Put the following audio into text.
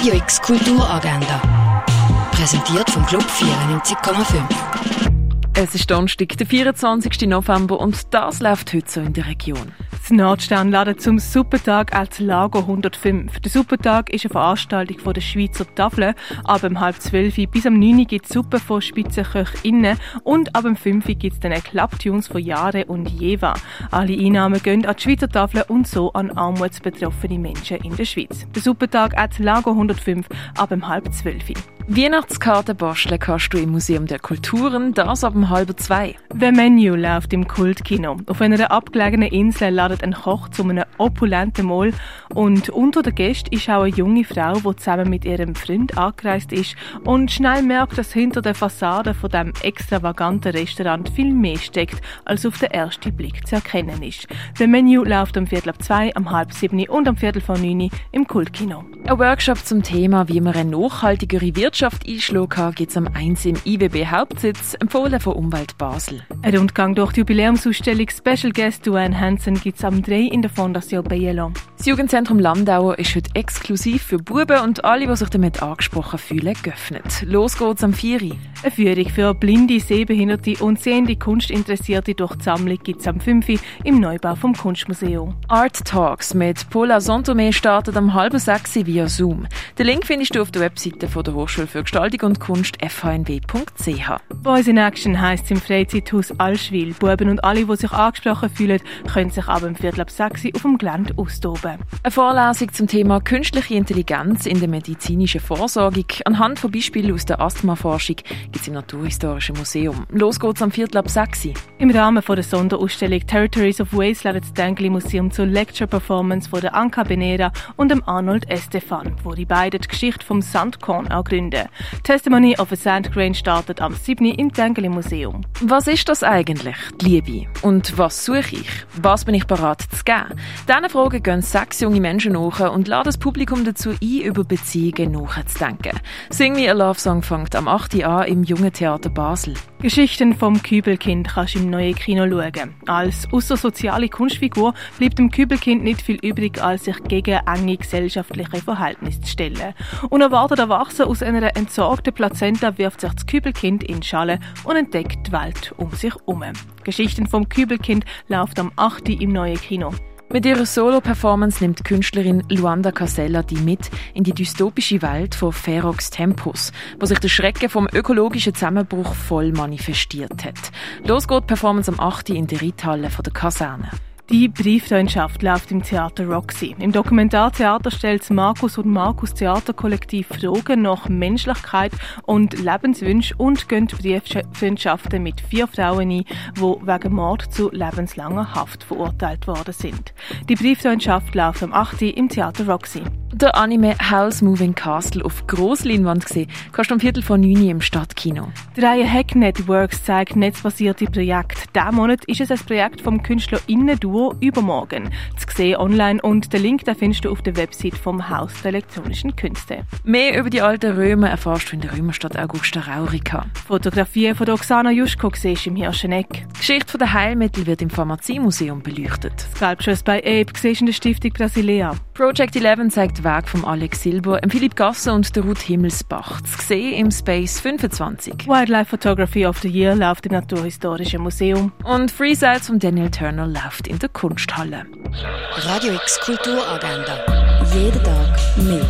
Radio X Kulturagenda. Präsentiert vom Club 94,5. Es ist Donnerstag, der 24. November und das läuft heute so in der Region. Das Nordstern ladet zum Supertag als Lago 105. Der Supertag ist eine Veranstaltung von der Schweizer Tafel. Ab um halb zwölf bis am 9 gibt es Suppe von Spitzenköchinnen und ab um 5 gibt es dann Klapptunes von Jahre und Jeva. Alle Einnahmen gehen an die Schweizer Tafel und so an armutsbetroffene Menschen in der Schweiz. Der Supertag als Lago 105 ab um halb zwölf. Weihnachtskarten basteln kannst du im Museum der Kulturen, das ab um halb zwei. The Menu läuft im Kultkino. Auf einer abgelegenen Insel ladet ein Koch zu einem opulenten Mahl und unter den Gästen ist auch eine junge Frau, die zusammen mit ihrem Freund angereist ist und schnell merkt, dass hinter der Fassade von dem extravaganten Restaurant viel mehr steckt, als auf den ersten Blick zu erkennen ist. The Menu läuft um Viertel ab zwei, um halb sieben und um Viertel vor neun im Kultkino. Ein Workshop zum Thema, wie man eine nachhaltigere Wirtschaft einschlagen kann, gibt es am 1 im IWB Hauptsitz, empfohlen von Umwelt Basel. Ein Rundgang durch die Jubiläumsausstellung Special Guest Duane Hansen gibt es am 3 in der Fondation Bielo. Das Jugendzentrum Landauer ist heute exklusiv für Buben und alle, die sich damit angesprochen fühlen, geöffnet. Los geht's am 4. Eine Führung für blinde, sehbehinderte und sehende Kunstinteressierte durch die Sammlung gibt es am 5. im Neubau vom Kunstmuseum. Art Talks mit Paula Sontomé startet am halben 6 via Zoom. Den Link findest du auf der Webseite von der Hochschule für Gestaltung und Kunst fhnw.ch. Boys in Action heisst im Freizeithaus Allschwil. Buben und alle, die sich angesprochen fühlen, können sich ab dem Viertel ab 6 auf dem Gelände austoben. Eine Vorlesung zum Thema künstliche Intelligenz in der medizinischen Vorsorgung anhand von Beispielen aus der Asthmaforschung gibt es im Naturhistorischen Museum. Los geht's am Viertel ab 6. Im Rahmen von der Sonderausstellung Territories of Waste lädt das Dengli Museum zur Lecture Performance von der Anka Beneda und dem Arnold Estefan, wo die beiden die Geschichte vom Sandkorn auch gründen. Testimony of a Sandgrain startet am 7. im Dengli Museum. Was ist das eigentlich, die Liebe? Und was suche ich? Was bin ich bereit zu geben? Diesen Fragen gehen sechs junge Menschen nach und laden das Publikum dazu ein, über Beziehungen nachzudenken. Sing Me a Love Song fängt am 8. an im Jungen Theater Basel. Geschichten vom Kübelkind kannst du im neuen Kino schauen. Als ausser soziale Kunstfigur bleibt dem Kübelkind nicht viel übrig, als sich gegen enge gesellschaftliche Verhältnisse zu stellen. Unerwartet erwachsen aus einer entsorgten Plazenta wirft sich das Kübelkind in Schale und entdeckt die Welt um sich herum. Geschichten vom Kübelkind läuft am 8. im neuen Kino. Mit ihrer Solo-Performance nimmt Künstlerin Luanda Casella die mit in die dystopische Welt von Ferox Tempus, wo sich der Schrecken vom ökologischen Zusammenbruch voll manifestiert hat. Los geht die Performance am 8. in der Reithalle der Kaserne. Die Brieffreundschaft läuft im Theater Roxy. Im Dokumentartheater stellt Markus und Markus Theaterkollektiv Fragen nach Menschlichkeit und Lebenswünschen und gehen Brieffreundschaften mit vier Frauen ein, die wegen Mord zu lebenslanger Haft verurteilt worden sind. Die Brieffreundschaft läuft am 8. im Theater Roxy. Der Anime House Moving Castle auf Grossleinwand gesehen, kannst du am Viertel von 9 im Stadtkino. Die Reihe Hack Networks zeigt netzbasierte Projekte. Diesen Monat ist es ein Projekt vom KünstlerInnen-Duo Übermorgen. Zu sehen online und den Link den findest du auf der Website vom Haus der elektronischen Künste. Mehr über die alten Römer erfährst du in der Römerstadt Augusta Raurica. Fotografien von Oksana Juschko siehst du im Hirscheneck. Die Geschichte der Heilmittel wird im Pharmaziemuseum beleuchtet. Sculptures bei Ape siehst du in der Stiftung Brasilea. Project 11 zeigt den Weg von Alex Silber, Philipp Gasser und der Ruth Himmelsbach. Zu sehen im Space 25. Wildlife Photography of the Year läuft im Naturhistorischen Museum. Und Freesides von Daniel Turner läuft in der Kunsthalle. Radio X Kulturagenda. Jeden Tag mehr.